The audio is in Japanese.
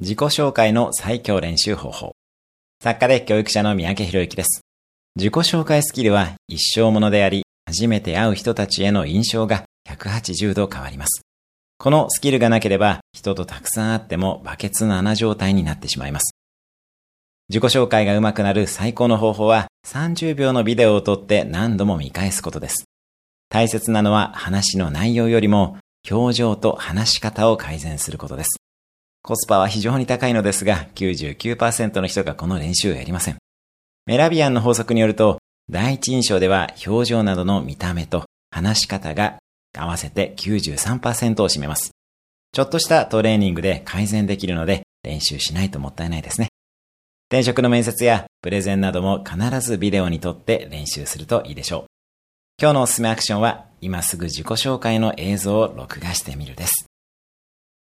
自己紹介の最強練習方法。作家で教育者の三宅博之です。自己紹介スキルは一生ものであり、初めて会う人たちへの印象が180度変わります。このスキルがなければ、人とたくさん会ってもバケツの穴状態になってしまいます。自己紹介が上手くなる最高の方法は、30秒のビデオを撮って何度も見返すことです。大切なのは話の内容よりも、表情と話し方を改善することです。コスパは非常に高いのですが、99%の人がこの練習をやりません。メラビアンの法則によると、第一印象では表情などの見た目と話し方が合わせて93%を占めます。ちょっとしたトレーニングで改善できるので練習しないともったいないですね。転職の面接やプレゼンなども必ずビデオに撮って練習するといいでしょう。今日のおすすめアクションは今すぐ自己紹介の映像を録画してみるです。